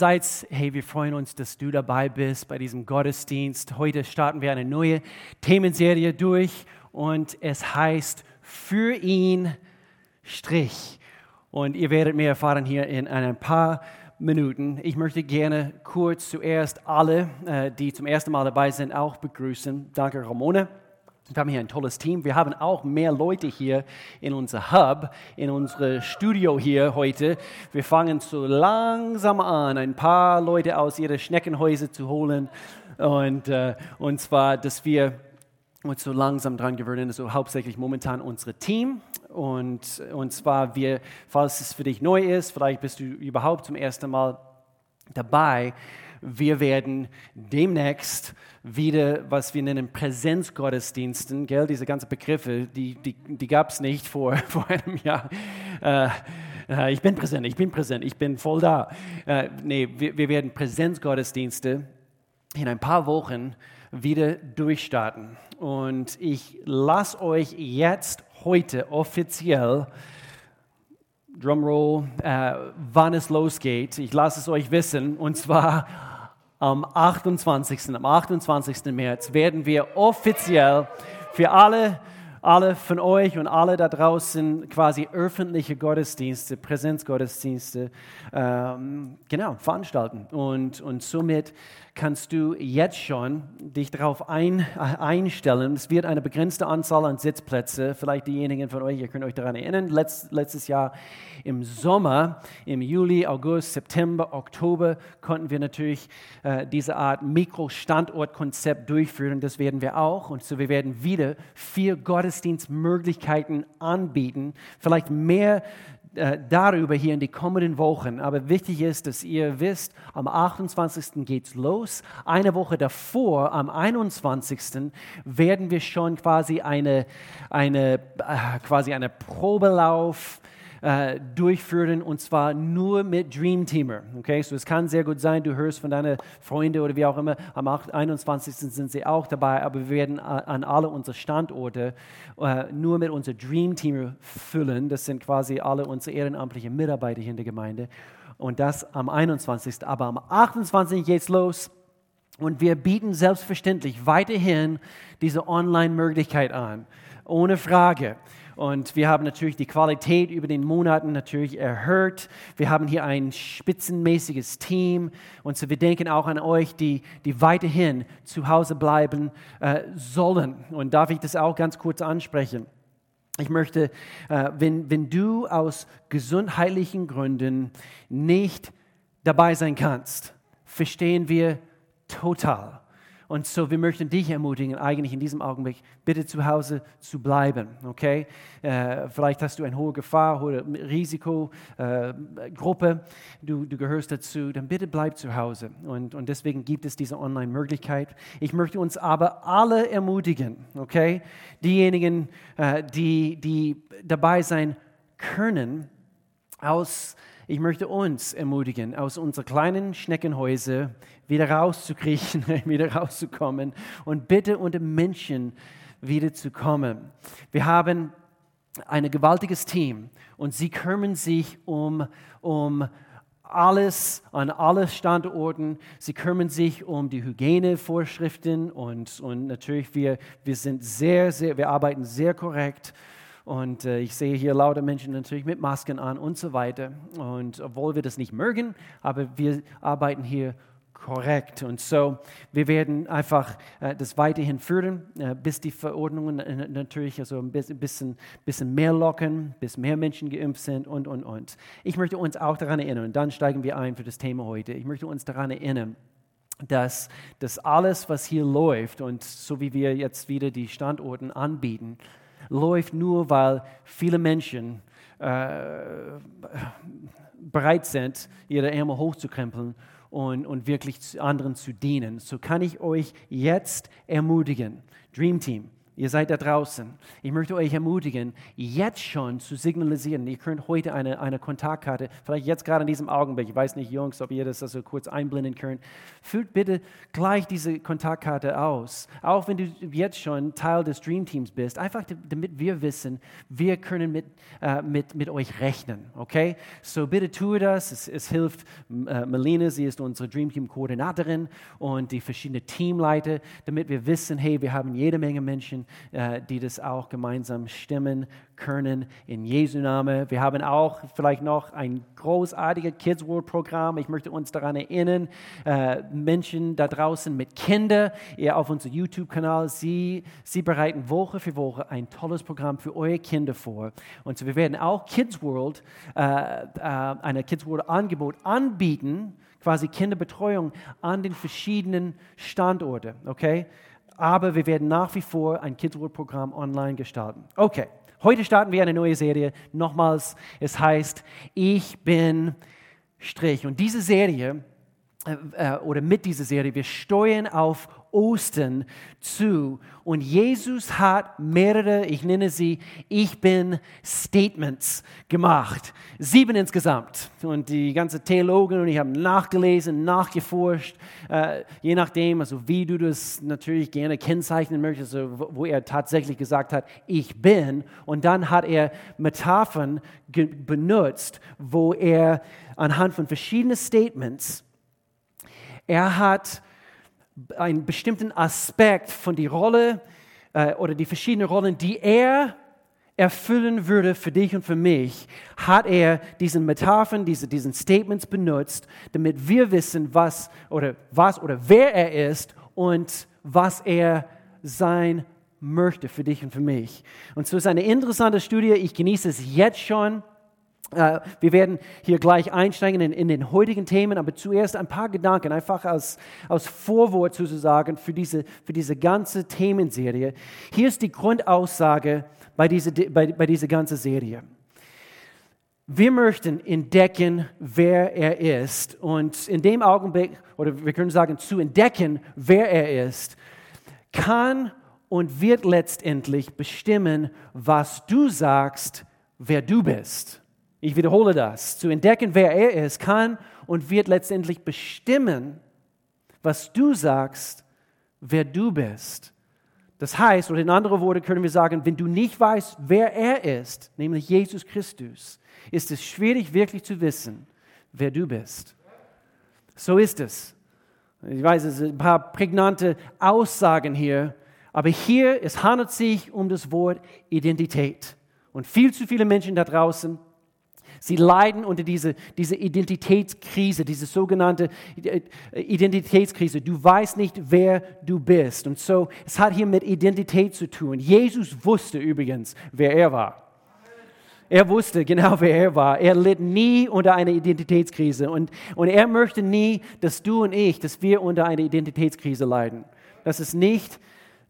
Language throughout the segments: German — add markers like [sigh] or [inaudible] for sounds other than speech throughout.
Seid, hey, wir freuen uns, dass du dabei bist bei diesem Gottesdienst. Heute starten wir eine neue Themenserie durch und es heißt Für ihn Strich. Und ihr werdet mehr erfahren hier in ein paar Minuten. Ich möchte gerne kurz zuerst alle, äh, die zum ersten Mal dabei sind, auch begrüßen. Danke, Ramona. Wir haben hier ein tolles Team. Wir haben auch mehr Leute hier in unser Hub, in unser Studio hier heute. Wir fangen so langsam an, ein paar Leute aus ihren Schneckenhäusern zu holen. Und, äh, und zwar, dass wir uns so langsam dran gewöhnen, so hauptsächlich momentan unser Team. Und, und zwar, wir, falls es für dich neu ist, vielleicht bist du überhaupt zum ersten Mal dabei, wir werden demnächst wieder, was wir nennen Präsenzgottesdiensten, gell, diese ganzen Begriffe, die, die, die gab es nicht vor, [laughs] vor einem Jahr. Äh, äh, ich bin präsent, ich bin präsent, ich bin voll da. Äh, nee, wir, wir werden Präsenzgottesdienste in ein paar Wochen wieder durchstarten. Und ich lasse euch jetzt heute offiziell Drumroll, äh, wann es losgeht. Ich lasse es euch wissen. Und zwar am 28. Am 28. März werden wir offiziell für alle, alle von euch und alle da draußen quasi öffentliche Gottesdienste, Präsenzgottesdienste, ähm, genau, veranstalten. Und, und somit kannst du jetzt schon dich darauf ein, einstellen. Es wird eine begrenzte Anzahl an Sitzplätze. Vielleicht diejenigen von euch, ihr könnt euch daran erinnern, letzt, letztes Jahr im Sommer, im Juli, August, September, Oktober, konnten wir natürlich äh, diese Art Mikrostandortkonzept durchführen. Das werden wir auch. Und so wir werden wieder vier Gottesdienstmöglichkeiten anbieten. Vielleicht mehr äh, darüber hier in die kommenden Wochen. Aber wichtig ist, dass ihr wisst, am 28. geht es los. Eine Woche davor, am 21. werden wir schon quasi eine, eine, äh, quasi eine Probelauf äh, durchführen und zwar nur mit Dream Teamer. Okay, so es kann sehr gut sein, du hörst von deinen Freunden oder wie auch immer, am 21. sind sie auch dabei, aber wir werden an alle unsere Standorte äh, nur mit unserem Dream Teamer füllen. Das sind quasi alle unsere ehrenamtlichen Mitarbeiter hier in der Gemeinde. Und das am 21. Aber am 28. geht es los. Und wir bieten selbstverständlich weiterhin diese Online-Möglichkeit an. Ohne Frage. Und wir haben natürlich die Qualität über den Monaten natürlich erhöht. Wir haben hier ein spitzenmäßiges Team. Und so wir denken auch an euch, die, die weiterhin zu Hause bleiben äh, sollen. Und darf ich das auch ganz kurz ansprechen? Ich möchte, äh, wenn, wenn du aus gesundheitlichen Gründen nicht dabei sein kannst, verstehen wir total. Und so, wir möchten dich ermutigen, eigentlich in diesem Augenblick bitte zu Hause zu bleiben, okay? Äh, vielleicht hast du eine hohe Gefahr oder Risikogruppe, äh, du, du gehörst dazu, dann bitte bleib zu Hause. Und, und deswegen gibt es diese Online-Möglichkeit. Ich möchte uns aber alle ermutigen, okay? Diejenigen, äh, die, die dabei sein können, aus ich möchte uns ermutigen, aus unseren kleinen Schneckenhäusern wieder rauszukriechen, [laughs] wieder rauszukommen und bitte unter Menschen wieder zu kommen. Wir haben ein gewaltiges Team und sie kümmern sich um, um alles an alle Standorten. Sie kümmern sich um die Hygienevorschriften und, und natürlich wir, wir sind sehr, sehr, wir arbeiten sehr korrekt und äh, ich sehe hier lauter Menschen natürlich mit Masken an und so weiter. Und obwohl wir das nicht mögen, aber wir arbeiten hier korrekt. Und so, wir werden einfach äh, das weiterhin führen, äh, bis die Verordnungen natürlich also ein bisschen, bisschen mehr locken, bis mehr Menschen geimpft sind und, und, und. Ich möchte uns auch daran erinnern, und dann steigen wir ein für das Thema heute. Ich möchte uns daran erinnern, dass, dass alles, was hier läuft und so wie wir jetzt wieder die Standorte anbieten, läuft nur, weil viele Menschen äh, bereit sind, ihre Ärmel hochzukrempeln und, und wirklich anderen zu dienen. So kann ich euch jetzt ermutigen, Dream Team, Ihr seid da draußen. Ich möchte euch ermutigen, jetzt schon zu signalisieren. Ihr könnt heute eine, eine Kontaktkarte, vielleicht jetzt gerade in diesem Augenblick, ich weiß nicht, Jungs, ob ihr das also kurz einblenden könnt. Füllt bitte gleich diese Kontaktkarte aus. Auch wenn du jetzt schon Teil des Dream Teams bist, einfach damit wir wissen, wir können mit, äh, mit, mit euch rechnen. Okay? So bitte tue das. Es, es hilft äh, Melina, sie ist unsere Dream Team Koordinatorin und die verschiedenen Teamleiter, damit wir wissen, hey, wir haben jede Menge Menschen, äh, die das auch gemeinsam stimmen können in Jesu Namen. Wir haben auch vielleicht noch ein großartiges Kids World Programm. Ich möchte uns daran erinnern, äh, Menschen da draußen mit Kindern, ihr auf unserem YouTube-Kanal, sie, sie bereiten Woche für Woche ein tolles Programm für eure Kinder vor. Und so wir werden auch Kids World, äh, äh, eine Kids World Angebot anbieten, quasi Kinderbetreuung an den verschiedenen Standorten, okay? Aber wir werden nach wie vor ein Kids World Programm online gestalten. Okay, heute starten wir eine neue Serie. Nochmals, es heißt Ich bin Strich. Und diese Serie, äh, äh oder mit dieser Serie, wir steuern auf Ostern zu. Und Jesus hat mehrere, ich nenne sie Ich bin Statements gemacht. Sieben insgesamt. Und die ganze Theologen und ich habe nachgelesen, nachgeforscht, äh, je nachdem, also wie du das natürlich gerne kennzeichnen möchtest, also wo er tatsächlich gesagt hat, ich bin. Und dann hat er Metaphern benutzt, wo er anhand von verschiedenen Statements, er hat einen bestimmten Aspekt von der Rolle äh, oder die verschiedenen Rollen, die er erfüllen würde für dich und für mich, hat er diesen Metaphern, diese, diesen Statements benutzt, damit wir wissen, was oder was oder wer er ist und was er sein möchte für dich und für mich. Und so ist eine interessante Studie. Ich genieße es jetzt schon. Äh, wir werden hier gleich einsteigen in, in, den heutigen Themen, aber zuerst ein paar Gedanken, einfach als, als Vorwort sozusagen für diese, für diese ganze Themenserie. Hier ist die Grundaussage bei dieser, bei, bei dieser ganzen Serie. Wir möchten entdecken, wer er ist. Und in dem Augenblick, oder wir können sagen, zu entdecken, wer er ist, kann und wird letztendlich bestimmen, was du sagst, wer du bist. Ich wiederhole das. Zu entdecken, wer er ist, kann und wird letztendlich bestimmen, was du sagst, wer du bist. Das heißt, oder in anderen Worten können wir sagen, wenn du nicht weißt, wer er ist, nämlich Jesus Christus, ist es schwierig wirklich zu wissen, wer du bist. So ist es. Ich weiß, es sind ein paar prägnante Aussagen hier, aber hier, es handelt sich um das Wort Identität. Und viel zu viele Menschen da draußen Sie leiden unter dieser diese Identitätskrise, diese sogenannte äh, Identitätskrise. Du weißt nicht, wer du bist. Und so, es hat hier mit Identität zu tun. Jesus wusste übrigens, wer er war. Er wusste genau, wer er war. Er litt nie unter einer Identitätskrise. Und, und er möchte nie, dass du und ich, dass wir unter einer Identitätskrise leiden. Das ist nicht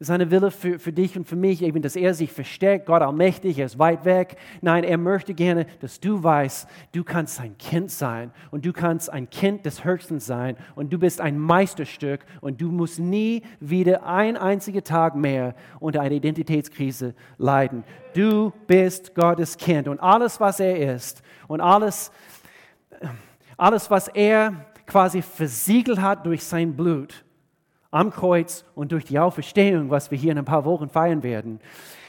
seine Wille für, für dich und für mich, eben, dass er sich versteckt, Gott allmächtig, er ist weit weg. Nein, er möchte gerne, dass du weißt, du kannst sein Kind sein und du kannst ein Kind des Höchsten sein und du bist ein Meisterstück und du musst nie wieder ein einziger Tag mehr unter einer Identitätskrise leiden. Du bist Gottes Kind und alles, was er ist und alles, alles was er quasi versiegelt hat durch sein Blut, am Kreuz und durch die Auferstehung, was wir hier in ein paar Wochen feiern werden,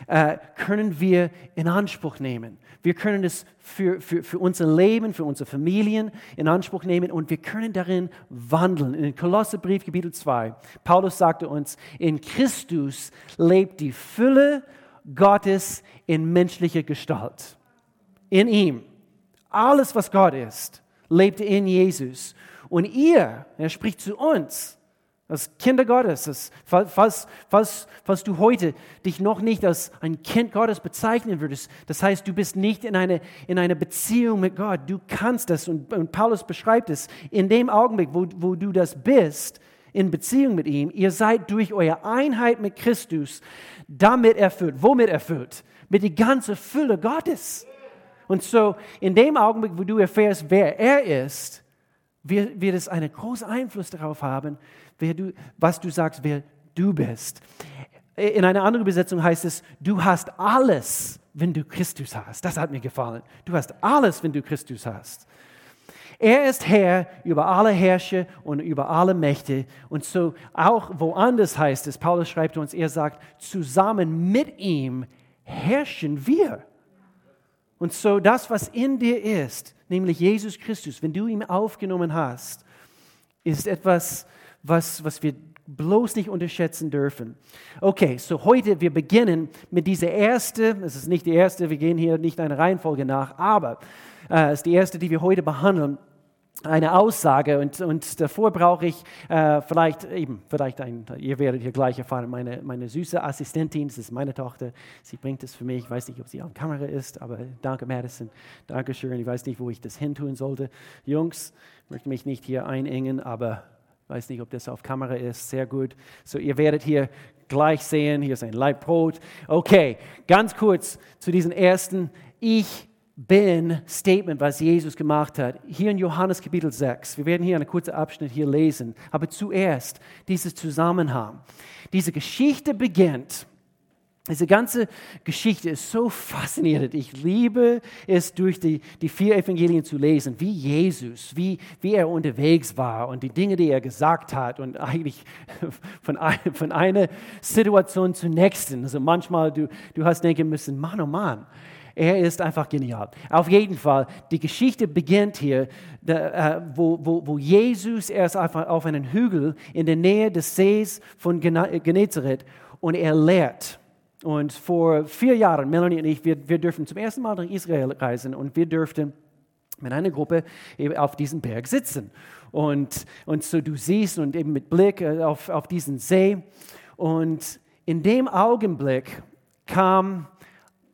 äh, können wir in Anspruch nehmen. Wir können es für, für, für unser Leben, für unsere Familien in Anspruch nehmen und wir können darin wandeln. In Kolosserbrief, Kapitel 2, Paulus sagte uns, in Christus lebt die Fülle Gottes in menschlicher Gestalt. In ihm. Alles, was Gott ist, lebt in Jesus. Und ihr, er spricht zu uns, als Kinder Gottes, falls, falls, falls du heute dich noch nicht als ein Kind Gottes bezeichnen würdest, das heißt, du bist nicht in einer in eine Beziehung mit Gott, du kannst das, und, und Paulus beschreibt es, in dem Augenblick, wo, wo du das bist, in Beziehung mit ihm, ihr seid durch eure Einheit mit Christus damit erfüllt. Womit erfüllt? Mit der ganzen Fülle Gottes. Und so, in dem Augenblick, wo du erfährst, wer er ist, wird, wird es einen großen Einfluss darauf haben, wer du, was du sagst, wer du bist. In einer anderen Übersetzung heißt es, du hast alles, wenn du Christus hast. Das hat mir gefallen. Du hast alles, wenn du Christus hast. Er ist Herr über alle Herrscher und über alle Mächte. Und so auch woanders heißt es, Paulus schreibt uns, er sagt, zusammen mit ihm herrschen wir. Und so das, was in dir ist, nämlich Jesus Christus, wenn du ihn aufgenommen hast, ist etwas, was, was wir bloß nicht unterschätzen dürfen. Okay, so heute, wir beginnen mit dieser erste, es ist nicht die erste, wir gehen hier nicht einer Reihenfolge nach, aber äh, es ist die erste, die wir heute behandeln eine Aussage und, und davor brauche ich äh, vielleicht eben, vielleicht ein, ihr werdet hier gleich erfahren, meine, meine süße Assistentin, das ist meine Tochter, sie bringt es für mich, ich weiß nicht, ob sie an Kamera ist, aber danke Madison, danke schön, ich weiß nicht, wo ich das hin tun sollte. Jungs, ich möchte mich nicht hier einengen, aber ich weiß nicht, ob das auf Kamera ist, sehr gut. So, ihr werdet hier gleich sehen, hier ist ein Leibbrot. Okay, ganz kurz zu diesen ersten, ich bin Statement, was Jesus gemacht hat. Hier in Johannes Kapitel 6. Wir werden hier einen kurzen Abschnitt hier lesen. Aber zuerst dieses Zusammenhang. Diese Geschichte beginnt. Diese ganze Geschichte ist so faszinierend. Ich liebe es, durch die, die vier Evangelien zu lesen, wie Jesus, wie, wie er unterwegs war und die Dinge, die er gesagt hat und eigentlich [laughs] von, ein, von einer Situation zur nächsten. Also manchmal, du, du hast denken müssen, Mann, oh Mann, er ist einfach genial. Auf jeden Fall, die Geschichte beginnt hier, äh, wo, wo, wo Jesus erst auf, auf einem Hügel in der Nähe des Sees von Genezareth und er lehrt. Und vor vier Jahren, Melanie und ich, wir, wir dürfen zum ersten Mal nach Israel reisen und wir dürften mit einer Gruppe auf diesem Berg sitzen. Und, und so du siehst und eben mit Blick äh, auf, auf diesen See. Und in dem Augenblick kam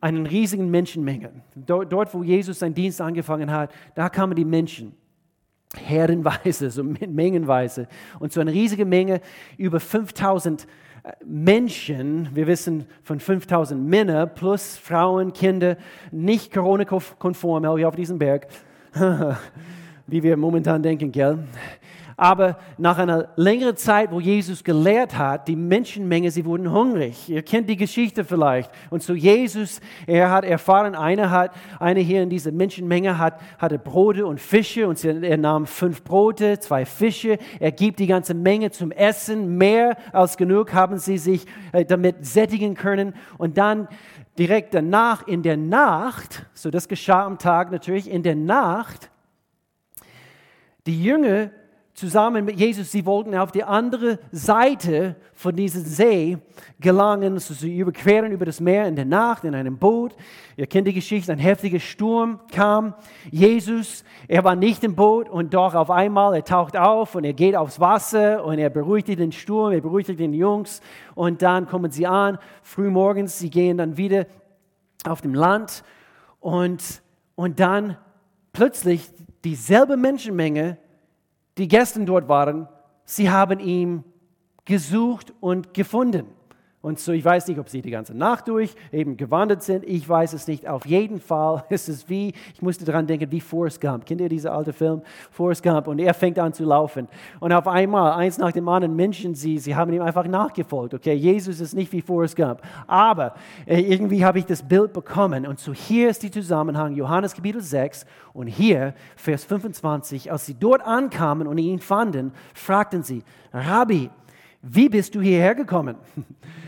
einen riesigen Menschenmenge. Dort, wo Jesus seinen Dienst angefangen hat, da kamen die Menschen. Herrenweise, so [laughs] mengenweise. Und so eine riesige Menge, über 5000 äh, Menschen, wir wissen von 5000 Männern plus Frauen, Kinder, nicht Corona-konform auf diesem Berg, [laughs] wie wir momentan denken, gell? Aber nach einer längeren Zeit, wo Jesus gelehrt hat, die Menschenmenge, sie wurden hungrig. Ihr kennt die Geschichte vielleicht. Und so Jesus, er hat erfahren, einer hat, einer hier in dieser Menschenmenge hat, hatte Brote und Fische und er nahm fünf Brote, zwei Fische. Er gibt die ganze Menge zum Essen. Mehr als genug haben sie sich äh, damit sättigen können. Und dann direkt danach, in der Nacht, so das geschah am Tag natürlich, in der Nacht, die Jünger zusammen mit Jesus, sie wollten auf die andere Seite von diesem See gelangen. Also sie überqueren über das Meer in der Nacht in einem Boot. Ihr kennt die Geschichte, ein heftiger Sturm kam. Jesus, er war nicht im Boot und doch auf einmal, er taucht auf und er geht aufs Wasser und er beruhigt den Sturm, er beruhigt den Jungs und dann kommen sie an, frühmorgens, sie gehen dann wieder auf dem Land und, und dann plötzlich dieselbe Menschenmenge die gestern dort waren, sie haben ihn gesucht und gefunden. Und so, ich weiß nicht, ob sie die ganze Nacht durch eben gewandert sind. Ich weiß es nicht. Auf jeden Fall [laughs] ist es wie, ich musste daran denken, wie Forrest Gump. Kennt ihr diesen alten Film? Forrest Gump. Und er fängt an zu laufen. Und auf einmal, eins nach dem anderen, Menschen, sie, sie haben ihm einfach nachgefolgt. Okay, Jesus ist nicht wie Forrest Gump. Aber äh, irgendwie habe ich das Bild bekommen. Und so hier ist der Zusammenhang, Johannes Kapitel 6. Und hier, Vers 25, als sie dort ankamen und ihn fanden, fragten sie, Rabbi, wie bist du hierher gekommen? [laughs]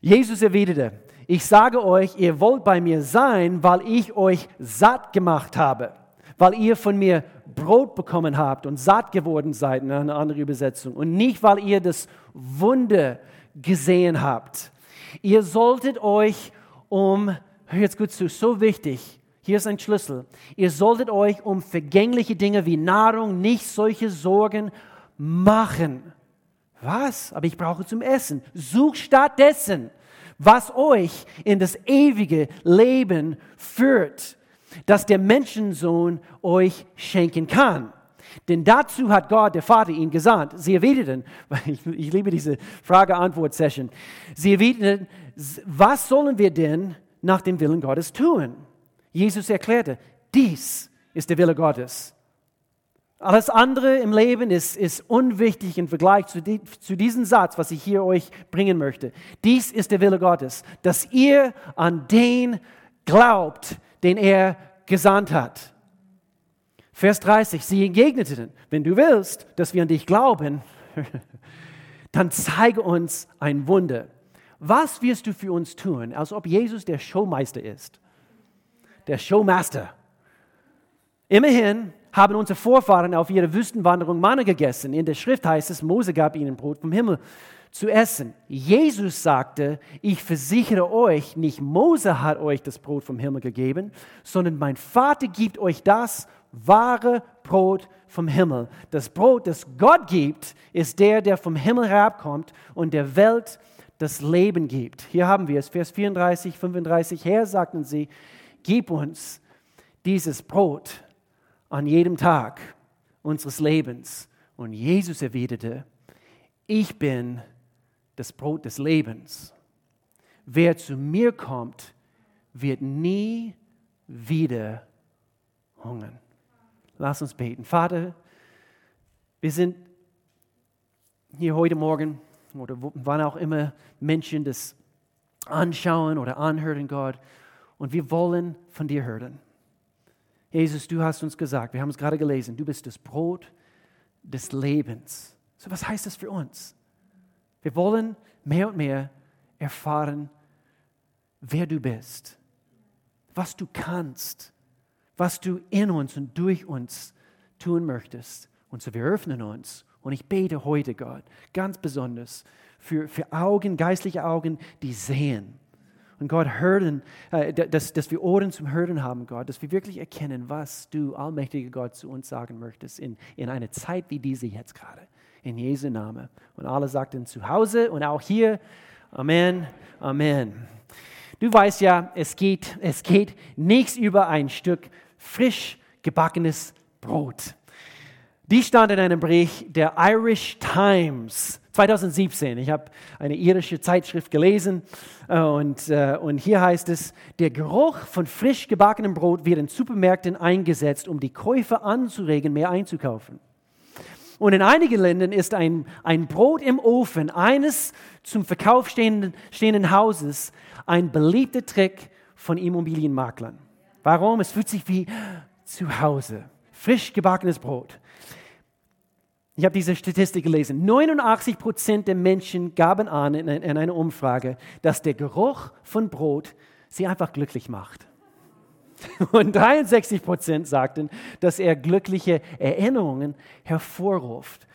Jesus erwiderte, ich sage euch, ihr wollt bei mir sein, weil ich euch satt gemacht habe, weil ihr von mir Brot bekommen habt und satt geworden seid, in einer anderen Übersetzung, und nicht, weil ihr das Wunder gesehen habt. Ihr solltet euch um, hör jetzt gut zu, so wichtig, hier ist ein Schlüssel, ihr solltet euch um vergängliche Dinge wie Nahrung nicht solche Sorgen machen was? Aber ich brauche zum Essen. Sucht stattdessen, was euch in das ewige Leben führt, das der Menschensohn euch schenken kann. Denn dazu hat Gott, der Vater, ihn gesandt. Sie erwiderten, [laughs] ich, ich liebe diese Frage-Antwort-Session, sie erwiderten, was sollen wir denn nach dem Willen Gottes tun? Jesus erklärte, dies ist der Wille Gottes Alles andere im Leben ist, ist unwichtig im Vergleich zu, die, zu diesem Satz, was ich hier euch bringen möchte. Dies ist der Wille Gottes, dass ihr an den glaubt, den er gesandt hat. Vers 30, sie entgegneten, wenn du willst, dass wir an dich glauben, [laughs] dann zeige uns ein Wunder. Was wirst du für uns tun, als ob Jesus der Showmeister ist? Der Showmaster. Immerhin haben unsere Vorfahren auf ihrer Wüstenwanderung Manna gegessen. In der Schrift heißt es, Mose gab ihnen Brot vom Himmel zu essen. Jesus sagte, ich versichere euch, nicht Mose hat euch das Brot vom Himmel gegeben, sondern mein Vater gibt euch das wahre Brot vom Himmel. Das Brot, das Gott gibt, ist der, der vom Himmel herabkommt und der Welt das Leben gibt. Hier haben wir es, Vers 34, 35. Herr, sagten sie, gib uns dieses Brot an jedem Tag unseres Lebens. Und Jesus erwiderte, ich bin das Brot des Lebens. Wer zu mir kommt, wird nie wieder hungern. Lass uns beten. Vater, wir sind hier heute Morgen oder wann auch immer Menschen das anschauen oder anhören, Gott, und wir wollen von dir hören. Jesus, du hast uns gesagt, wir haben es gerade gelesen, du bist das Brot des Lebens. So, was heißt das für uns? Wir wollen mehr und mehr erfahren, wer du bist, was du kannst, was du in uns und durch uns tun möchtest. Und so, wir öffnen uns. Und ich bete heute, Gott, ganz besonders für, für Augen, geistliche Augen, die sehen und Gott hören, äh, dass, dass wir Ohren zum Hören haben, Gott, dass wir wirklich erkennen, was du, allmächtiger Gott, zu uns sagen möchtest in, in einer Zeit wie diese jetzt gerade. In Jesu Namen. Und alle sagten zu Hause und auch hier, Amen, Amen. Du weißt ja, es geht, es geht nichts über ein Stück frisch gebackenes Brot. Die stand in einem Bericht der Irish Times 2017. Ich habe eine irische Zeitschrift gelesen äh, und, äh, und hier heißt es, der Geruch von frisch gebackenem Brot wird in Supermärkten eingesetzt, um die Käufer anzuregen, mehr einzukaufen. Und in einigen Ländern ist ein, ein Brot im Ofen eines zum Verkauf stehenden, stehenden Hauses ein beliebter Trick von Immobilienmaklern. Warum? Es fühlt sich wie zu Hause. Frisch gebackenes Brot. Ich habe diese Statistik gelesen. 89 Prozent der Menschen gaben an in, in einer Umfrage, dass der Geruch von Brot sie einfach glücklich macht. [laughs] Und 63 Prozent sagten, dass er glückliche Erinnerungen hervorruft.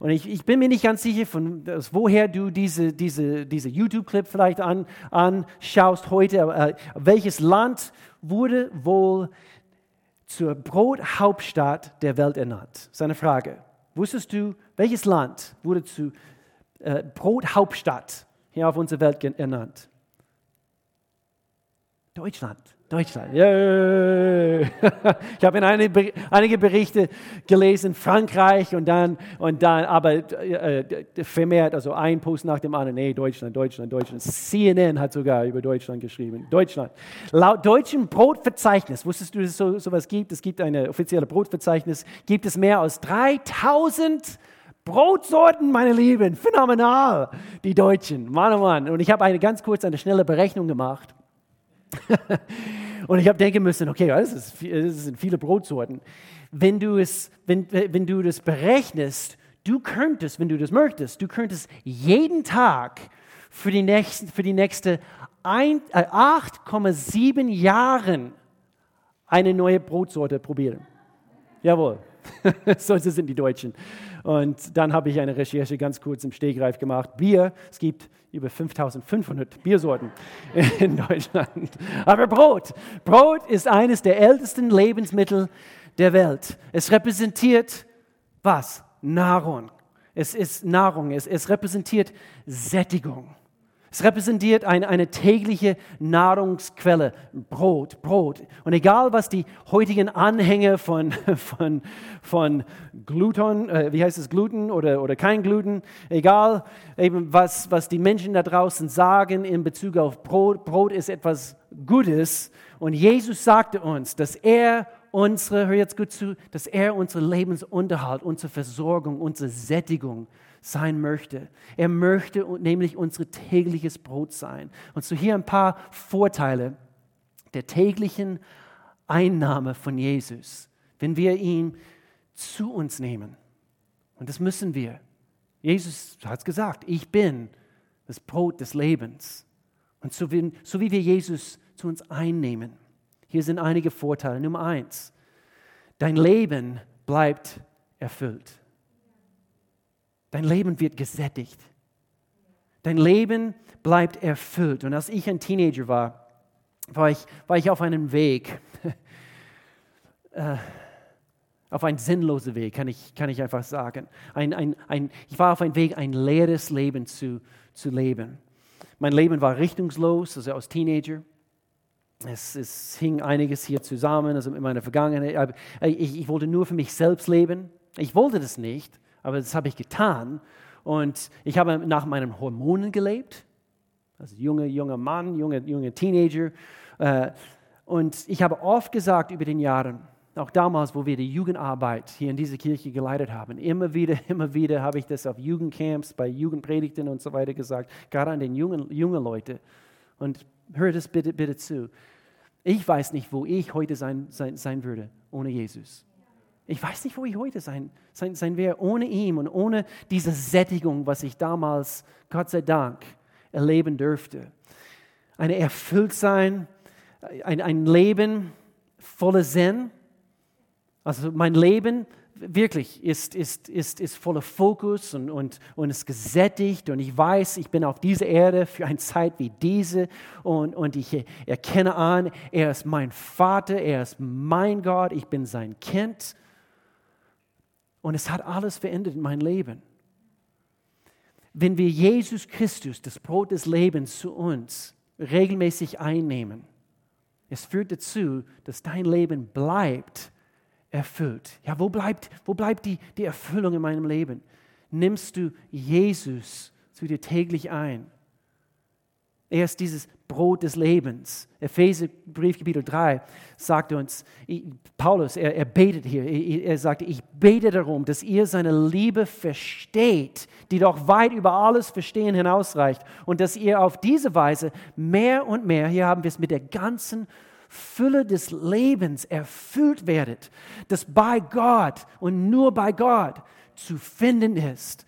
Und ich, ich, bin mir nicht ganz sicher, von woher du diese, diese, diese YouTube-Clip vielleicht an, anschaust heute. Äh, welches Land wurde wohl zur Brothauptstadt der Welt ernannt? Das ist eine Frage. Wusstest du, welches Land wurde zu äh, Brothauptstadt hier auf unserer Welt ernannt? Deutschland. Deutschland. Yeah. [laughs] Ich habe in eine, einige Berichte gelesen, Frankreich und dann, und dann aber äh, äh, vermehrt, also ein Post nach dem anderen, nee, Deutschland, Deutschland, Deutschland. CNN hat sogar über Deutschland geschrieben. Deutschland. Laut deutschem Brotverzeichnis, wusstest du, dass es so, sowas gibt? Es gibt ein offizielles Brotverzeichnis, gibt es mehr als 3000 Brotsorten, meine Lieben, phänomenal, die Deutschen, Mann, oh Mann. Und ich habe eine ganz kurz, eine schnelle Berechnung gemacht. [laughs] und ich habe denken müssen, okay, das, ist, das sind viele Brotsorten. Wenn du, es, wenn, wenn du das berechnest, du könntest, wenn du das möchtest, du könntest jeden Tag für die nächsten, für die nächste 8,7 äh, Jahre eine neue Brotsorte probieren. Jawohl. [laughs] so sind die Deutschen. Und dann habe ich eine Recherche ganz kurz im Stegreif gemacht. Bier, es gibt über 5500 Biersorten [laughs] in Deutschland. Aber Brot, Brot ist eines der ältesten Lebensmittel der Welt. Es repräsentiert was? Nahrung. Es ist Nahrung, es, es repräsentiert Sättigung. Es repräsentiert eine, eine tägliche Nahrungsquelle, Brot, Brot. Und egal, was die heutigen Anhänger [laughs] von, von, von Gluten, äh, wie heißt es, Gluten oder, oder kein Gluten, egal, eben was, was die Menschen da draußen sagen in Bezug auf Brot, Brot ist etwas Gutes. Und Jesus sagte uns, dass er unsere, hör jetzt gut zu, dass er unsere Lebensunterhalt, unsere Versorgung, unsere Sättigung sein möchte. Er möchte nämlich unser tägliches Brot sein. Und so hier ein paar Vorteile der täglichen Einnahme von Jesus, wenn wir ihn zu uns nehmen. Und das müssen wir. Jesus hat es gesagt, ich bin das Brot des Lebens. Und so wie, so wie wir Jesus zu uns einnehmen, hier sind einige Vorteile. Nummer eins, dein Leben bleibt erfüllt. Dein Leben wird gesättigt. Dein Leben bleibt erfüllt. Und als ich ein Teenager war, war ich, war ich auf einem Weg, [laughs] äh, auf einen sinnlosen Weg, kann ich, kann ich einfach sagen. Ein, ein, ein, ich war auf einem Weg, ein leeres Leben zu, zu leben. Mein Leben war richtungslos, also als Teenager. Es, es hing einiges hier zusammen, also in meiner Vergangenheit. Ich, ich wollte nur für mich selbst leben. Ich wollte das nicht, aber das habe ich getan. Und ich habe nach meinen Hormonen gelebt. Also junger, junger Mann, junger, junger Teenager. Äh, und ich habe oft gesagt über den Jahren, auch damals, wo wir die Jugendarbeit hier in dieser Kirche geleitet haben, immer wieder, [laughs] immer wieder habe ich das auf Jugendcamps, bei Jugendpredigten und so weiter gesagt, gerade an den jungen, jungen Leuten. Und hör das bitte, bitte zu. Ich weiß nicht, wo ich heute sein, sein, sein würde ohne Jesus. Ich weiß nicht, wo ich heute sein, sein, sein wäre ohne ihn und ohne diese Sättigung, was ich damals, Gott sei Dank, erleben dürfte. Eine Erfülltsein, ein, ein Leben voller Sinn, also mein Leben wirklich ist, ist, ist, ist voller Fokus und, und, und ist gesättigt und ich weiß, ich bin auf dieser Erde für eine Zeit wie diese und, und ich erkenne an, er ist mein Vater, er ist mein Gott, ich bin sein Kind und es hat alles verändert in meinem Leben. Wenn wir Jesus Christus, das Brot des Lebens, zu uns regelmäßig einnehmen, es führt dazu, dass dein Leben bleibt erfüllt. Ja, wo bleibt, wo bleibt die, die Erfüllung in meinem Leben? Nimmst du Jesus zu dir täglich ein? Er ist dieses Brot des Lebens. Epheser Brief Kapitel 3 sagt uns, Paulus, er, er betet hier, er, er sagte, ich bete darum, dass ihr seine Liebe versteht, die doch weit über alles Verstehen hinausreicht und dass ihr auf diese Weise mehr und mehr, hier haben wir es mit der ganzen Fülle des Lebens erfüllt werdet, das bei Gott und nur bei Gott zu finden ist.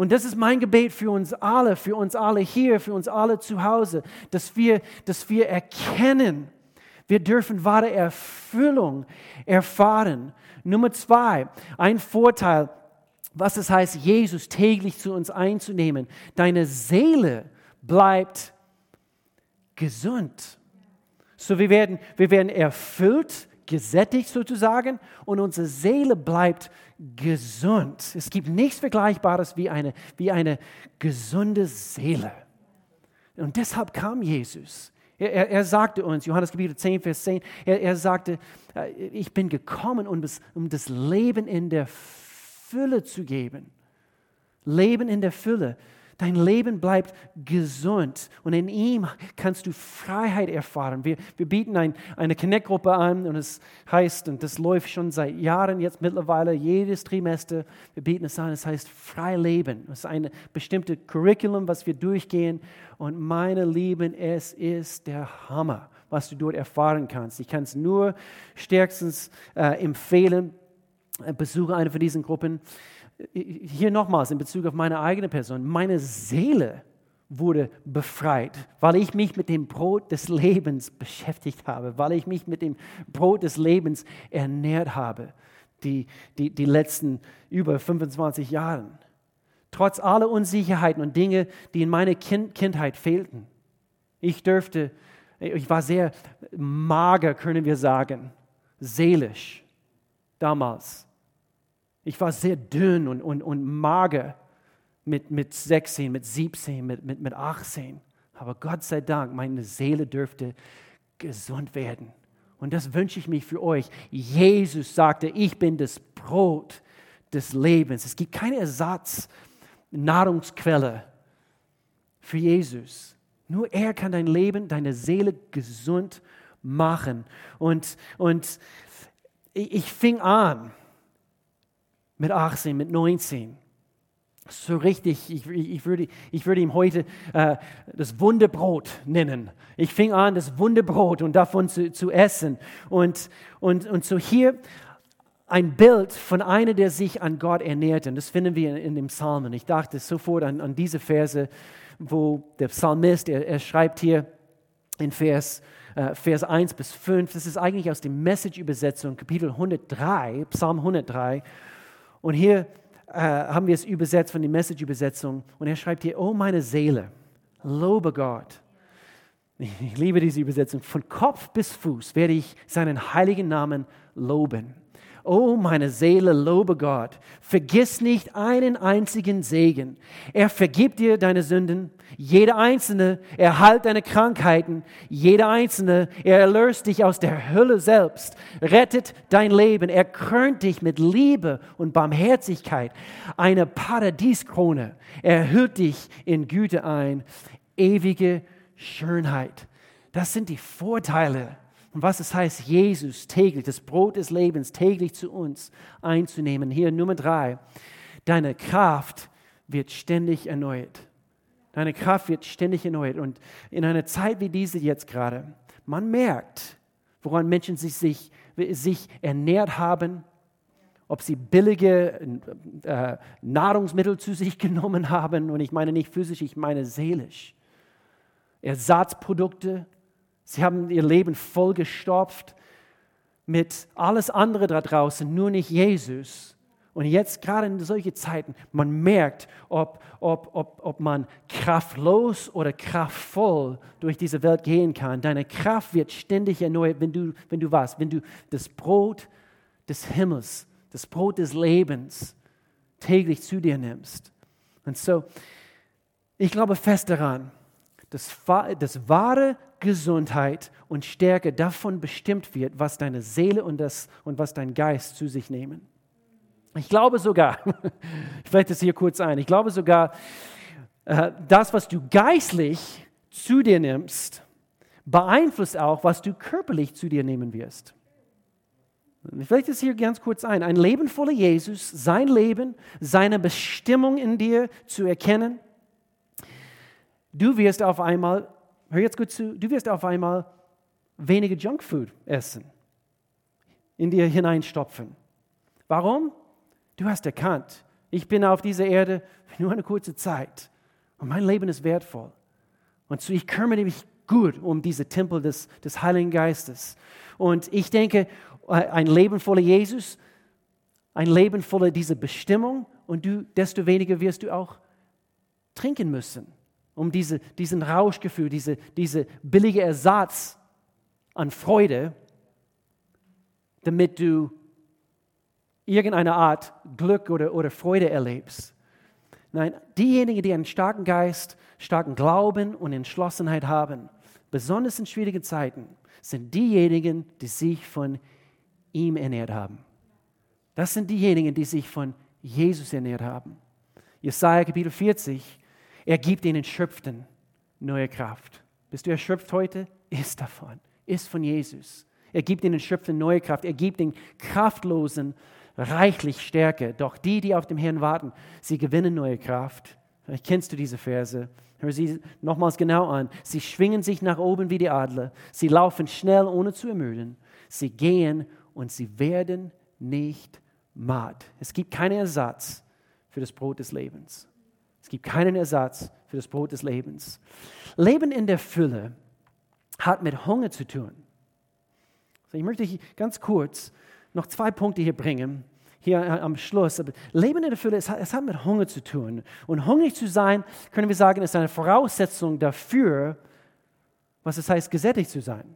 Und das ist mein Gebet für uns alle, für uns alle hier, für uns alle zu Hause, dass wir, dass wir erkennen, wir dürfen wahre Erfüllung erfahren. Nummer zwei, ein Vorteil, was es heißt, Jesus täglich zu uns einzunehmen. Deine Seele bleibt gesund. So wir werden, wir werden erfüllt, gesättigt sozusagen und unsere Seele bleibt gesund. Es gibt nichts Vergleichbares wie eine, wie eine gesunde Seele. Und deshalb kam Jesus. Er, er, er, sagte uns, Johannes Kapitel 10, Vers 10, er, er sagte, äh, ich bin gekommen, um das, um das Leben in der Fülle zu geben. Leben in der Fülle. Dein Leben bleibt gesund und in ihm kannst du Freiheit erfahren. Wir, wir bieten ein, eine Connect-Gruppe an und es heißt, und das läuft schon seit Jahren jetzt mittlerweile, jedes Trimester, wir bieten es an, es heißt frei leben. Es ist ein bestimmtes Curriculum, was wir durchgehen und meine Lieben, es ist der Hammer, was du dort erfahren kannst. Ich kann es nur stärkstens äh, empfehlen, besuche eine von diesen Gruppen hier nochmals in Bezug auf meine eigene Person, meine Seele wurde befreit, weil ich mich mit dem Brot des Lebens beschäftigt habe, weil ich mich mit dem Brot des Lebens ernährt habe, die, die, die letzten über 25 Jahre. Trotz aller Unsicherheiten und Dinge, die in meiner kind Kindheit fehlten. Ich dürfte, ich war sehr mager, können wir sagen, seelisch damals. Ich war sehr dünn und, und, und mager mit, mit 16, mit 17, mit, mit, mit 18. Aber Gott sei Dank, meine Seele dürfte gesund werden. Und das wünsche ich mich für euch. Jesus sagte, ich bin das Brot des Lebens. Es gibt keine Ersatznahrungsquelle für Jesus. Nur er kann dein Leben, deine Seele gesund machen. Und, und ich, ich fing an mit 18, mit 19 so richtig, ich, ich, würde, ich würde ihm heute äh, das Wunderbrot nennen. Ich fing an, das Wunderbrot und davon zu, zu essen. Und, und, und so hier ein Bild von einer, der sich an Gott ernährt. Und das finden wir in, in dem Psalmen. Ich dachte sofort an, an diese Verse, wo der Psalmist, er, er schreibt hier in Vers, äh, Vers 1 bis 5, das ist eigentlich aus der Message-Übersetzung, Kapitel 103, Psalm 103. Und hier äh, haben wir es übersetzt von der Message-Übersetzung. Und er schreibt hier, oh meine Seele, lobe Gott. Ich liebe diese Übersetzung. Von Kopf bis Fuß werde ich seinen heiligen Namen loben. Oh, meine Seele, lobe Gott. Vergiss nicht einen einzigen Segen. Er vergibt dir deine Sünden, jede einzelne. Er heilt deine Krankheiten, jede einzelne. Er erlöst dich aus der Hölle selbst, rettet dein Leben. Er krönt dich mit Liebe und Barmherzigkeit. Eine Paradieskrone. Er hüllt dich in Güte ein. Ewige Schönheit. Das sind die Vorteile und was es heißt, Jesus täglich, das Brot des Lebens täglich zu uns einzunehmen. Hier Nummer drei, deine Kraft wird ständig erneuert. Deine Kraft wird ständig erneuert. Und in einer Zeit wie diese jetzt gerade, man merkt, woran Menschen sich, sich, sich ernährt haben, ob sie billige äh, Nahrungsmittel zu sich [laughs] genommen haben. Und ich meine nicht physisch, ich meine seelisch. Ersatzprodukte, Sie haben ihr Leben vollgestopft mit alles andere da draußen, nur nicht Jesus. Und jetzt gerade in solchen Zeiten, man merkt, ob, ob, ob, ob man kraftlos oder kraftvoll durch diese Welt gehen kann. Deine Kraft wird ständig erneuert, wenn du, wenn du was, wenn du das Brot des Himmels, das Brot des Lebens täglich zu dir nimmst. Und so, ich glaube fest daran, dass das wahre Gesundheit und Stärke davon bestimmt wird, was deine Seele und, das, und was dein Geist zu sich nehmen. Ich glaube sogar, [laughs] ich flechte das hier kurz ein, ich glaube sogar, äh, das, was du geistlich zu dir nimmst, beeinflusst auch, was du körperlich zu dir nehmen wirst. Ich flechte das hier ganz kurz ein. Ein Leben voller Jesus, sein Leben, seine Bestimmung in dir zu erkennen. Du wirst auf einmal hör jetzt gut zu, du wirst auf einmal weniger Junkfood essen, in dir hineinstopfen. Warum? Du hast erkannt, ich bin auf dieser Erde nur eine kurze Zeit und mein Leben ist wertvoll. Und so ich kümmere mich gut um diese Tempel des, des Heiligen Geistes. Und ich denke, ein Leben voller Jesus, ein Leben voller dieser Bestimmung und du, desto weniger wirst du auch trinken müssen um diese, diesen Rauschgefühl, diese, diese billige Ersatz an Freude, damit du irgendeine Art Glück oder, oder Freude erlebst. Nein, diejenigen, die einen starken Geist, starken Glauben und Entschlossenheit haben, besonders in schwierigen Zeiten, sind diejenigen, die sich von ihm ernährt haben. Das sind diejenigen, die sich von Jesus ernährt haben. Jesaja Kapitel 40, er gibt den Erschöpften neue Kraft. Bist du erschöpft heute? Ist davon. Ist von Jesus. Er gibt den Erschöpften neue Kraft. Er gibt den Kraftlosen reichlich Stärke. Doch die, die auf dem Herrn warten, sie gewinnen neue Kraft. Vielleicht kennst du diese Verse. Hör sie nochmals genau an. Sie schwingen sich nach oben wie die Adler. Sie laufen schnell, ohne zu ermüden. Sie gehen und sie werden nicht matt. Es gibt keinen Ersatz für das Brot des Lebens. Gibt keinen Ersatz für das Brot des Lebens. Leben in der Fülle hat mit Hunger zu tun. So, ich möchte ganz kurz noch zwei Punkte hier bringen, hier am Schluss. Leben in der Fülle, es hat, es hat mit Hunger zu tun. Und hungrig zu sein, können wir sagen, ist eine Voraussetzung dafür, was es heißt, gesättigt zu sein.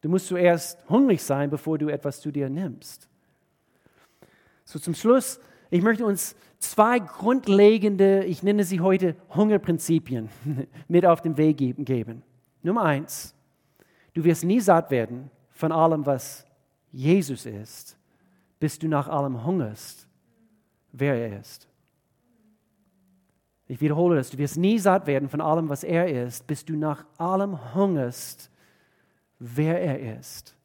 Du musst zuerst hungrig sein, bevor du etwas zu dir nimmst. So zum Schluss ich möchte uns zwei grundlegende, ich nenne sie heute Hungerprinzipien, [laughs] mit auf den Weg geben. Nummer eins, du wirst nie satt werden von allem, was Jesus ist, bis du nach allem hungerst, wer er ist. Ich wiederhole das, du wirst nie satt werden von allem, was er ist, bis du nach allem hungerst, wer er ist.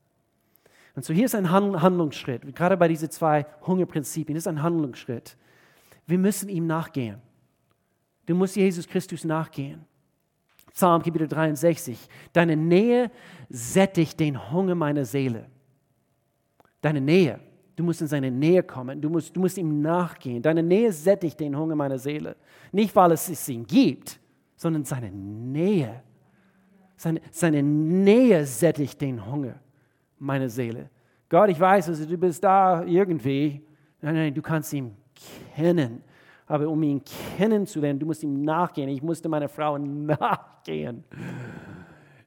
Und so hier ist ein Handlungsschritt, gerade bei diesen zwei Hungerprinzipien, ist ein Handlungsschritt. Wir müssen ihm nachgehen. Du musst Jesus Christus nachgehen. Psalm Kapitel 63. Deine Nähe sättigt den Hunger meiner Seele. Deine Nähe. Du musst in seine Nähe kommen. Du musst, du musst ihm nachgehen. Deine Nähe sättigt den Hunger meiner Seele. Nicht, weil es, es ihn gibt, sondern seine Nähe. Seine, seine Nähe sättigt den Hunger meiner Seele. Gott, ich weiß, also du bist da irgendwie. Nein, nein, du kannst ihn kennen. Aber um ihn kennenzulernen, du musst ihm nachgehen. Ich musste meiner Frau [laughs] nachgehen.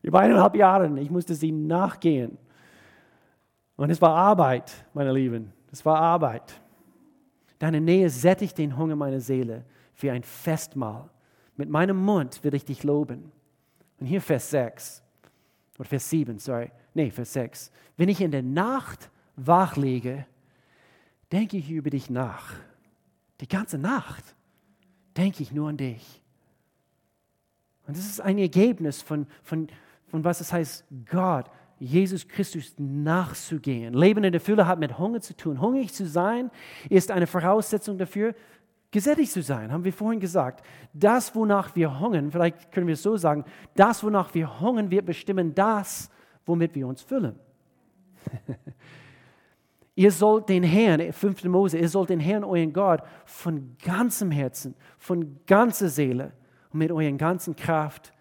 Über eineinhalb Jahre, ich musste sie nachgehen. Und es war Arbeit, meine Lieben. Es war Arbeit. Deine Nähe sättigt den Hunger meiner Seele wie ein Festmahl. Mit meinem Mund will ich dich loben. Und hier Vers 6 oder Vers 7, sorry. Nee, Vers 6. Wenn ich in der Nacht wach liege, denke ich über dich nach. Die ganze Nacht denke ich nur an dich. Und das ist ein Ergebnis von, von, von was es heißt, Gott, Jesus Christus nachzugehen. Leben in der Fülle hat mit Hunger zu tun. Hungrig zu sein ist eine Voraussetzung dafür, gesättigt zu sein, haben wir vorhin gesagt. Das, wonach wir hungern, vielleicht können wir es so sagen, das, wonach wir hungern, wird bestimmen das, womit wir uns füllen. [laughs] Ihr sollt den Herrn, 5. Mose, ihr sollt den Herrn, euren Gott, von ganzem Herzen, von ganzer Seele und mit eurer ganzen Kraft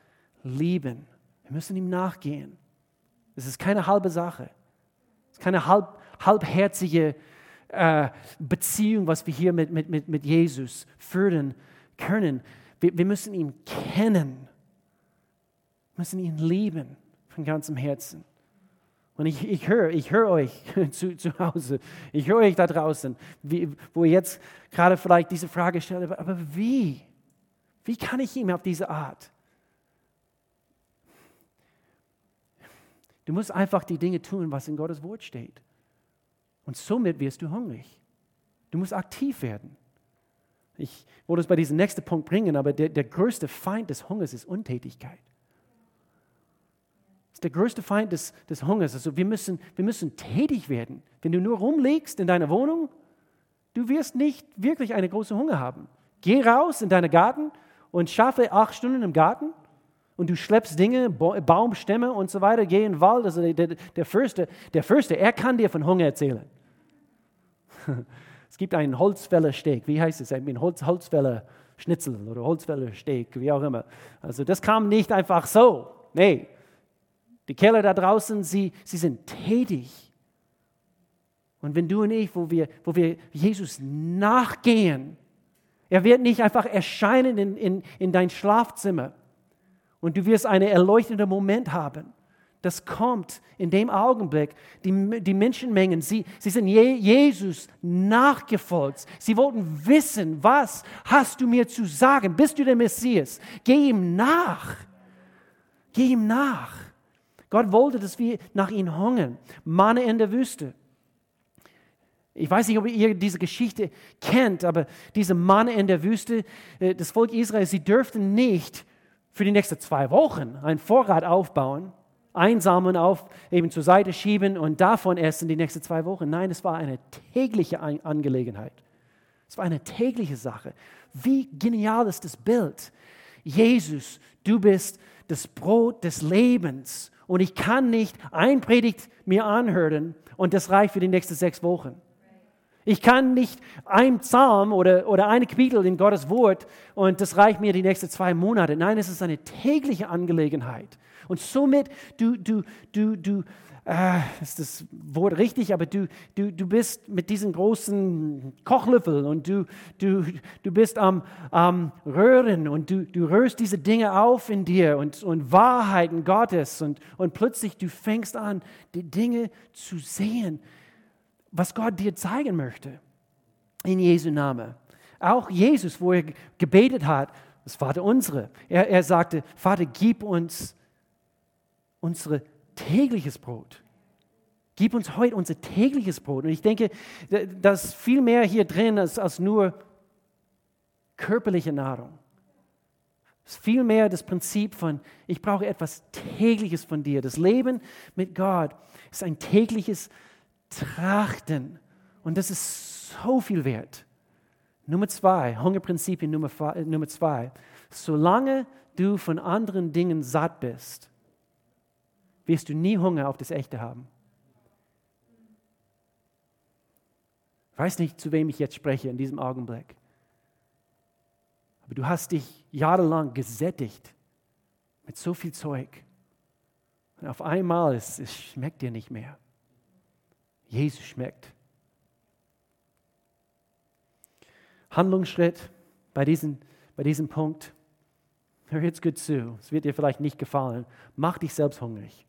lieben. Wir müssen ihm nachgehen. Es ist keine halbe Sache. Es ist keine halb, halbherzige äh, Beziehung, was wir hier mit, mit, mit, mit Jesus führen können. Wir, wir müssen ihn kennen. Wir müssen ihn lieben von ganzem Herzen. Und ich, ich höre ich hör euch [laughs] zu, zu Hause, ich höre euch da draußen, wie, wo ihr jetzt gerade vielleicht diese Frage stellt, aber, aber wie? Wie kann ich ihm auf diese Art? Du musst einfach die Dinge tun, was in Gottes Wort steht. Und somit wirst du hungrig. Du musst aktiv werden. Ich wollte es bei diesem nächsten Punkt bringen, aber der, der größte Feind des Hungers ist Untätigkeit der größte Feind des, des Hungers. Also wir müssen, wir müssen tätig werden. Wenn du nur rumliegst in deiner Wohnung, du wirst nicht wirklich eine große Hunger haben. Geh raus in deinen Garten und schaffe acht Stunden im Garten und du schleppst Dinge, Baumstämme und so weiter, geh in den Wald. Also der, der, der, Fürste, der Fürste, er kann dir von Hunger erzählen. [laughs] Es gibt einen Holzfällersteak, wie heißt es? Ein Holz, Holzfäller Schnitzel oder Holzfällersteak, wie auch immer. Also das kam nicht einfach so. Nee, die Kerle da draußen, sie, sie sind tätig. Und wenn du und ich, wo wir, wo wir Jesus nachgehen, er wird nicht einfach erscheinen in, in, in dein Schlafzimmer und du wirst einen erleuchteten Moment haben. Das kommt in dem Augenblick. Die, die Menschenmengen, sie, sie sind Jesus nachgefolgt. Sie wollten wissen, was hast du mir zu sagen? Bist du der Messias? Geh ihm nach. Geh ihm nach. Gott wollte, dass wir nach ihm hungern. Manne in der Wüste. Ich weiß nicht, ob ihr diese Geschichte kennt, aber diese Manne in der Wüste, äh, das Volk Israel, sie dürften nicht für die nächsten zwei Wochen einen Vorrat aufbauen, einsammeln, auf, eben zur Seite schieben und davon essen die nächsten zwei Wochen. Nein, es war eine tägliche Angelegenheit. Es war eine tägliche Sache. Wie genial ist das Bild? Jesus, du bist das Brot des Lebens und ich kann nicht ein Predigt mir anhören und das reicht für die nächsten sechs Wochen. Ich kann nicht ein Psalm oder, oder ein Kapitel in Gottes Wort und das reicht mir die nächsten zwei Monate. Nein, es ist eine tägliche Angelegenheit. Und somit, du, du, du, du, äh, ist das Wort richtig, aber du, du, du bist mit diesen großen Kochlöffeln und du, du, du bist am, am Röhren und du, du rührst diese Dinge auf in dir und, und Wahrheiten Gottes und, und plötzlich du fängst an, die Dinge zu sehen, was Gott dir zeigen möchte. In Jesu Namen. Auch Jesus, wo er gebetet hat, das Vater unsere, er, er sagte, Vater, gib uns unsere tägliches Brot. Gib uns heute unser tägliches Brot. Und ich denke, da ist viel mehr hier drin als, als nur körperliche Nahrung. Es ist viel mehr das Prinzip von, ich brauche etwas tägliches von dir. Das Leben mit Gott ist ein tägliches trachten. Und das ist so viel wert. Nummer zwei, Hungerprinzipien Nummer, Nummer zwei. Solange du von anderen Dingen satt bist, wirst du nie Hunger auf das Echte haben. Ich weiß nicht, zu wem ich jetzt spreche in diesem Augenblick. Aber du hast dich jahrelang gesättigt mit so viel Zeug. Und auf einmal, es, es schmeckt dir nicht mehr. Jesus schmeckt. Handlungsschritt bei, diesen, bei diesem Punkt. Hör jetzt gut zu, es wird dir vielleicht nicht gefallen. Mach dich selbst hungrig.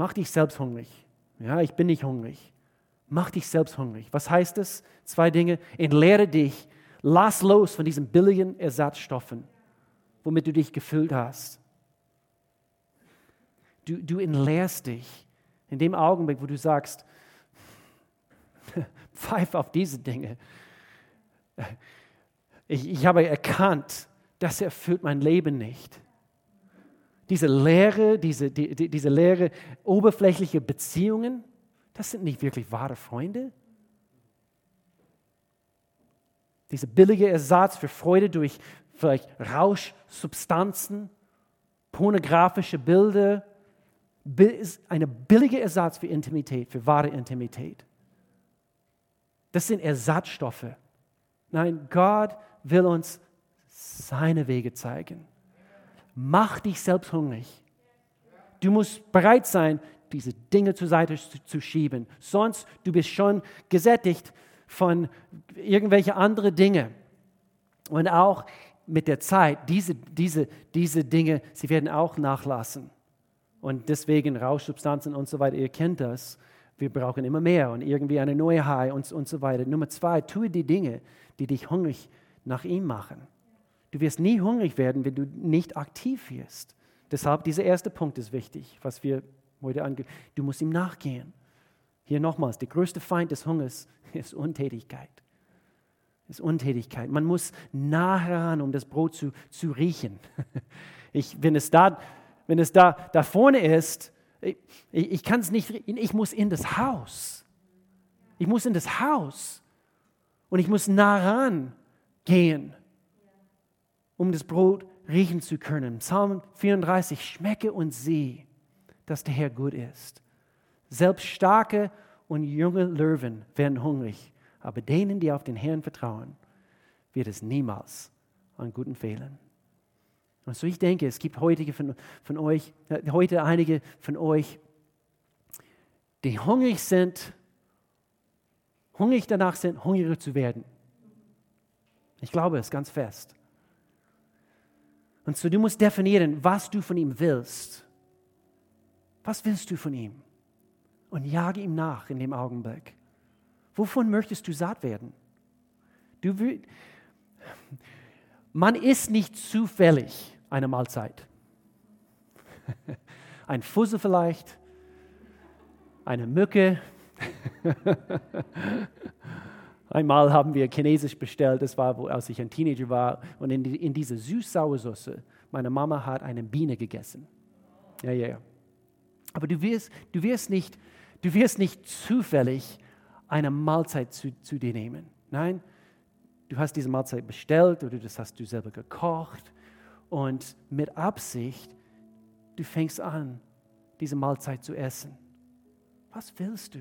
Mach dich selbst hungrig. Ja, ich bin nicht hungrig. Mach dich selbst hungrig. Was heißt das? Zwei Dinge. Entleere dich. Lass los von diesen billigen Ersatzstoffen, womit du dich gefüllt hast. Du, du entleerst dich in dem Augenblick, wo du sagst, [laughs] pfeif auf diese Dinge. Ich, ich habe erkannt, das erfüllt mein Leben nicht. Diese leere, diese, die, die, diese leere, oberflächliche Beziehungen, das sind nicht wirklich wahre Freunde. Dieser billige Ersatz für Freude durch vielleicht Rauschsubstanzen, pornografische Bilder, ist ein billiger Ersatz für Intimität, für wahre Intimität. Das sind Ersatzstoffe. Nein, Gott will uns seine Wege zeigen. Mach dich selbst hungrig. Du musst bereit sein, diese Dinge zur Seite zu, zu schieben. Sonst du bist schon gesättigt von irgendwelchen anderen Dingen. Und auch mit der Zeit, diese, diese, diese Dinge, sie werden auch nachlassen. Und deswegen Rauschsubstanzen und so weiter, ihr kennt das. Wir brauchen immer mehr und irgendwie eine neue High und, und so weiter. Nummer zwei, tue die Dinge, die dich hungrig nach ihm machen. Du wirst nie hungrig werden, wenn du nicht aktiv wirst. Deshalb dieser erste Punkt ist wichtig, was wir heute angehen. Du musst ihm nachgehen. Hier nochmals, der größte Feind des Hungers [laughs] ist Untätigkeit. Ist Untätigkeit. Man muss nah heran, um das Brot zu, zu riechen. [laughs] Ich, wenn es da, wenn es da, da vorne ist, ich, ich kann es nicht, ich muss in das Haus. Ich muss in das Haus. Und ich muss nah ran gehen um das Brot riechen zu können. Psalm 34, schmecke und sieh, dass der Herr gut ist. Selbst starke und junge Löwen werden hungrig, aber denen, die auf den Herrn vertrauen, wird es niemals an guten fehlen. Und so ich denke, es gibt heute von, von euch, äh, heute einige von euch, die hungrig sind, hungrig danach sind, hungriger zu werden. Ich glaube es ganz fest. Und so, du musst definieren, was du von ihm willst. Was willst du von ihm? Und jage ihm nach in dem Augenblick. Wovon möchtest du satt werden? Du, man isst nicht zufällig eine Mahlzeit. [laughs] Ein Fussel vielleicht, eine Mücke. [laughs] Einmal haben wir Chinesisch bestellt, das war, als ich ein Teenager war. Und in, die, in diese süß-saure Soße, meine Mama hat eine Biene gegessen. Ja, ja, ja. Aber du wirst, du wirst, nicht, du wirst nicht zufällig eine Mahlzeit zu, zu dir nehmen. Nein, du hast diese Mahlzeit bestellt oder das hast du selber gekocht. Und mit Absicht, du fängst an, diese Mahlzeit zu essen. Was willst du?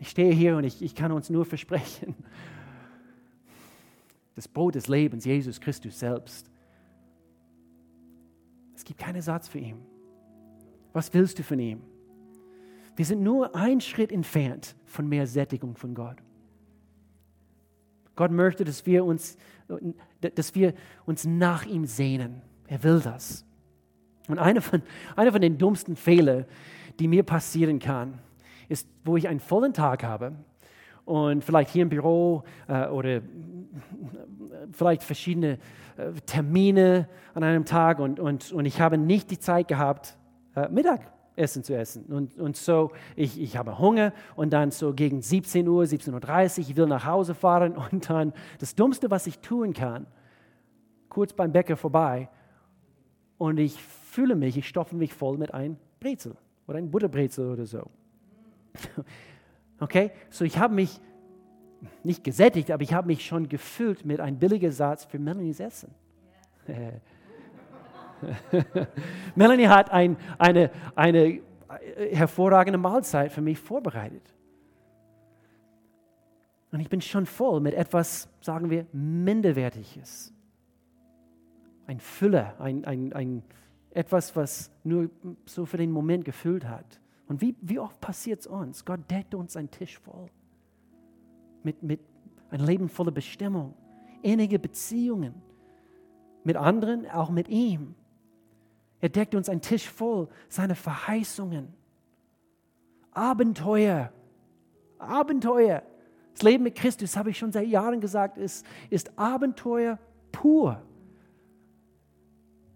Ich stehe hier und ich, ich kann uns nur versprechen, das Brot des Lebens, Jesus Christus selbst, es gibt keinen Satz für ihn. Was willst du von ihm? Wir sind nur einen Schritt entfernt von mehr Sättigung von Gott. Gott möchte, dass wir uns, dass wir uns nach ihm sehnen. Er will das. Und einer von, einer von den dummsten Fehlern, die mir passieren kann, ist, wo ich einen vollen Tag habe und vielleicht hier im Büro äh, oder vielleicht verschiedene äh, Termine an einem Tag und, und, und ich habe nicht die Zeit gehabt, äh, Mittagessen zu essen. Und, und so, ich, ich habe Hunger und dann so gegen 17 Uhr, 17.30 Uhr, ich will nach Hause fahren [laughs] und dann das Dummste, was ich tun kann, kurz beim Bäcker vorbei und ich fühle mich, ich stopfe mich voll mit einem Brezel oder ein Butterbrezel oder so. [laughs] Okay, so ich habe mich nicht gesättigt, aber ich habe mich schon gefüllt mit einem billigen Satz für Melanies Essen. [laughs] Melanie hat ein, eine, eine hervorragende Mahlzeit für mich vorbereitet. Und ich bin schon voll mit etwas, sagen wir, Minderwertiges. Ein Füller, ein, ein, ein, etwas, was nur so für den Moment gefüllt hat. Und wie, wie oft passiert es uns? Gott deckt uns einen Tisch voll. Mit, mit ein Leben voller Bestimmung, innige Beziehungen mit anderen, auch mit ihm. Er deckt uns einen Tisch voll seiner Verheißungen. Abenteuer. Abenteuer. Das Leben mit Christus, habe ich schon seit Jahren gesagt, ist, ist Abenteuer pur.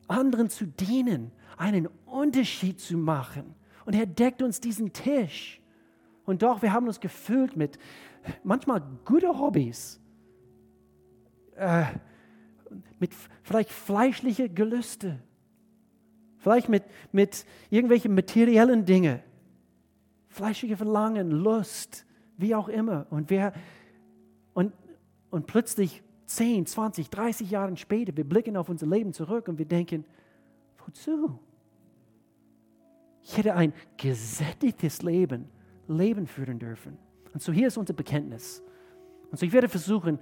Anderen zu dienen, einen Unterschied zu machen. Und er deckt uns diesen Tisch. Und doch, wir haben uns gefüllt mit manchmal guten Hobbys, äh, mit vielleicht fleischliche Gelüste, vielleicht mit, mit irgendwelchen materiellen Dingen, fleischliche Verlangen, Lust, wie auch immer. Und, wir, und, und plötzlich 10, 20, 30 Jahre später, wir blicken auf unser Leben zurück und wir denken, wozu? Ich hätte ein gesättigtes Leben, Leben führen dürfen. Und so hier ist unser Bekenntnis. Und so ich werde versuchen,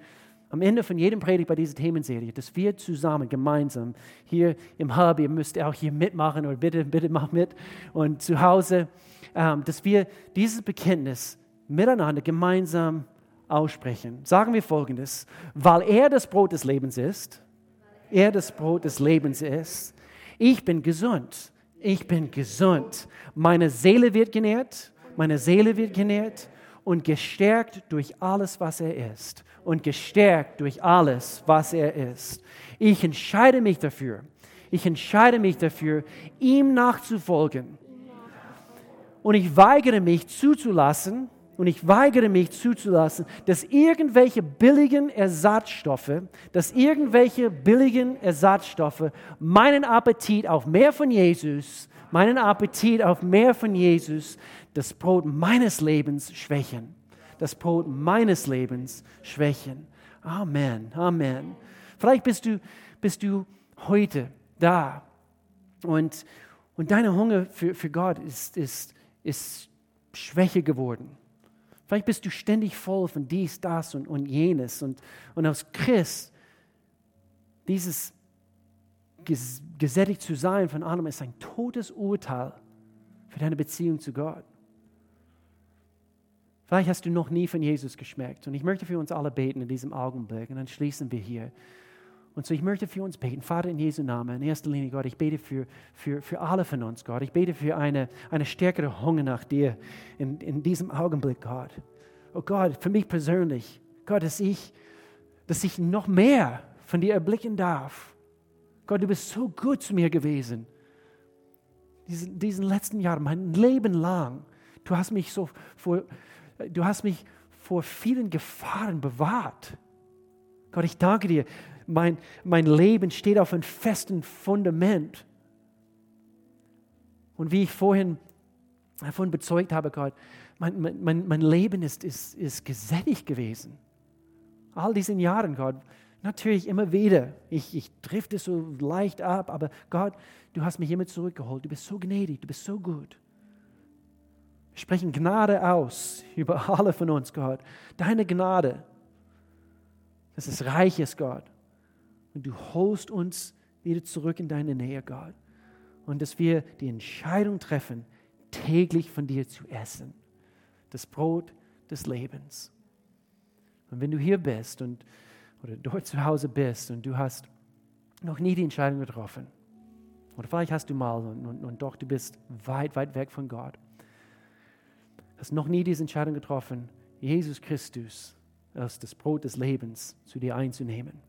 am Ende von jedem Predigt bei dieser Themenserie, dass wir zusammen, gemeinsam hier im Hub, ihr müsst auch hier mitmachen oder bitte, bitte mach mit und zu Hause, ähm, dass wir dieses Bekenntnis miteinander gemeinsam aussprechen. Sagen wir folgendes: Weil er das Brot des Lebens ist, er das Brot des Lebens ist, ich bin gesund. Ich bin gesund. Meine Seele wird genährt, meine Seele wird genährt und gestärkt durch alles, was er ist. Und gestärkt durch alles, was er ist. Ich entscheide mich dafür. Ich entscheide mich dafür, ihm nachzufolgen. Und ich weigere mich zuzulassen, und ich weigere mich zuzulassen, dass irgendwelche billigen Ersatzstoffe, dass irgendwelche billigen Ersatzstoffe meinen Appetit auf mehr von Jesus, meinen Appetit auf mehr von Jesus, das Brot meines Lebens schwächen. Das Brot meines Lebens schwächen. Amen, Amen. Vielleicht bist du, bist du heute da und, und deine Hunger für, für Gott ist, ist, ist Schwäche geworden. Vielleicht bist du ständig voll von dies, das und, und jenes. Und, und als Christ, dieses gesättigt zu sein von allem ist ein totes Urteil für deine Beziehung zu Gott. Vielleicht hast du noch nie von Jesus geschmeckt. Und ich möchte für uns alle beten in diesem Augenblick. Und dann schließen wir hier. Und so, ich möchte für uns beten. Vater, in Jesu Namen, in erster Linie, Gott, ich bete für, für, für alle von uns, Gott. Ich bete für eine, eine stärkere Hunger nach dir in, in diesem Augenblick, Gott. Oh Gott, für mich persönlich, Gott, dass ich, dass ich noch mehr von dir erblicken darf. Gott, du bist so gut zu mir gewesen. Diesen, diesen letzten Jahren, mein Leben lang. Du hast mich so vor, du hast mich vor vielen Gefahren bewahrt. Gott, ich danke dir mein, mein Leben steht auf einem festen Fundament. Und wie ich vorhin davon bezeugt habe, Gott, mein, mein, mein Leben ist, ist, ist gesättigt gewesen. All diesen Jahren, Gott, natürlich immer wieder. Ich, ich drifte so leicht ab, aber Gott, du hast mich immer zurückgeholt. Du bist so gnädig, du bist so gut. Wir sprechen Gnade aus [laughs] über alle von uns, Gott. Deine Gnade, das ist reiches, Gott. Und du holst uns wieder zurück in deine Nähe, Gott. Und dass wir die Entscheidung treffen, täglich von dir zu essen. Das Brot des Lebens. Und wenn du hier bist und, oder dort zu Hause bist und du hast noch nie die Entscheidung getroffen, oder vielleicht hast du mal und, und, und doch du bist weit, weit weg von Gott, hast noch nie diese Entscheidung getroffen, Jesus Christus als das Brot des Lebens zu dir einzunehmen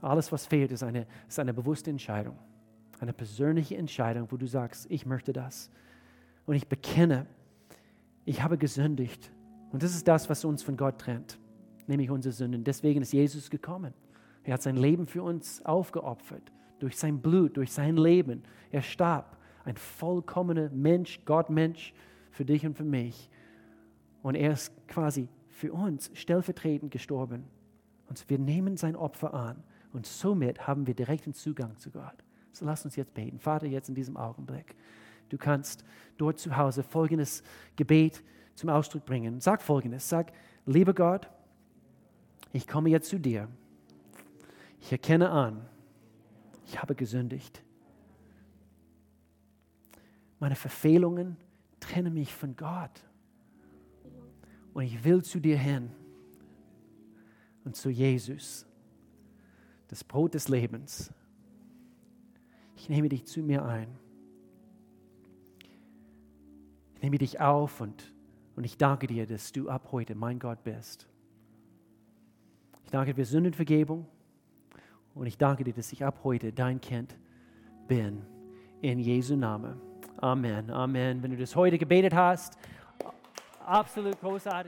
alles, was fehlt, ist eine, ist eine bewusste Entscheidung. Eine persönliche Entscheidung, wo du sagst, ich möchte das. Und ich bekenne, ich habe gesündigt. Und das ist das, was uns von Gott trennt, nämlich unsere Sünden. Deswegen ist Jesus gekommen. Er hat sein Leben für uns aufgeopfert, durch sein Blut, durch sein Leben. Er starb ein vollkommener Mensch, Gottmensch für dich und für mich. Und er ist quasi für uns stellvertretend gestorben. Und wir nehmen sein Opfer an. Und somit haben wir direkten Zugang zu Gott. So lass uns jetzt beten. Vater, jetzt in diesem Augenblick. Du kannst dort zu Hause folgendes Gebet zum Ausdruck bringen. Sag folgendes. Sag, lieber Gott, ich komme jetzt zu dir. Ich erkenne an, ich habe gesündigt. Meine Verfehlungen trennen mich von Gott. Und ich will zu dir hin und zu Jesus, das Brot des Lebens. Ich nehme dich zu mir ein. Ich nehme dich auf und, und ich danke dir, dass du ab heute mein Gott bist. Ich danke dir für Sündenvergebung und ich danke dir, dass ich ab heute dein Kind bin. In Jesu Namen. Amen. Amen. Wenn du das heute gebetet hast, absolut großartig.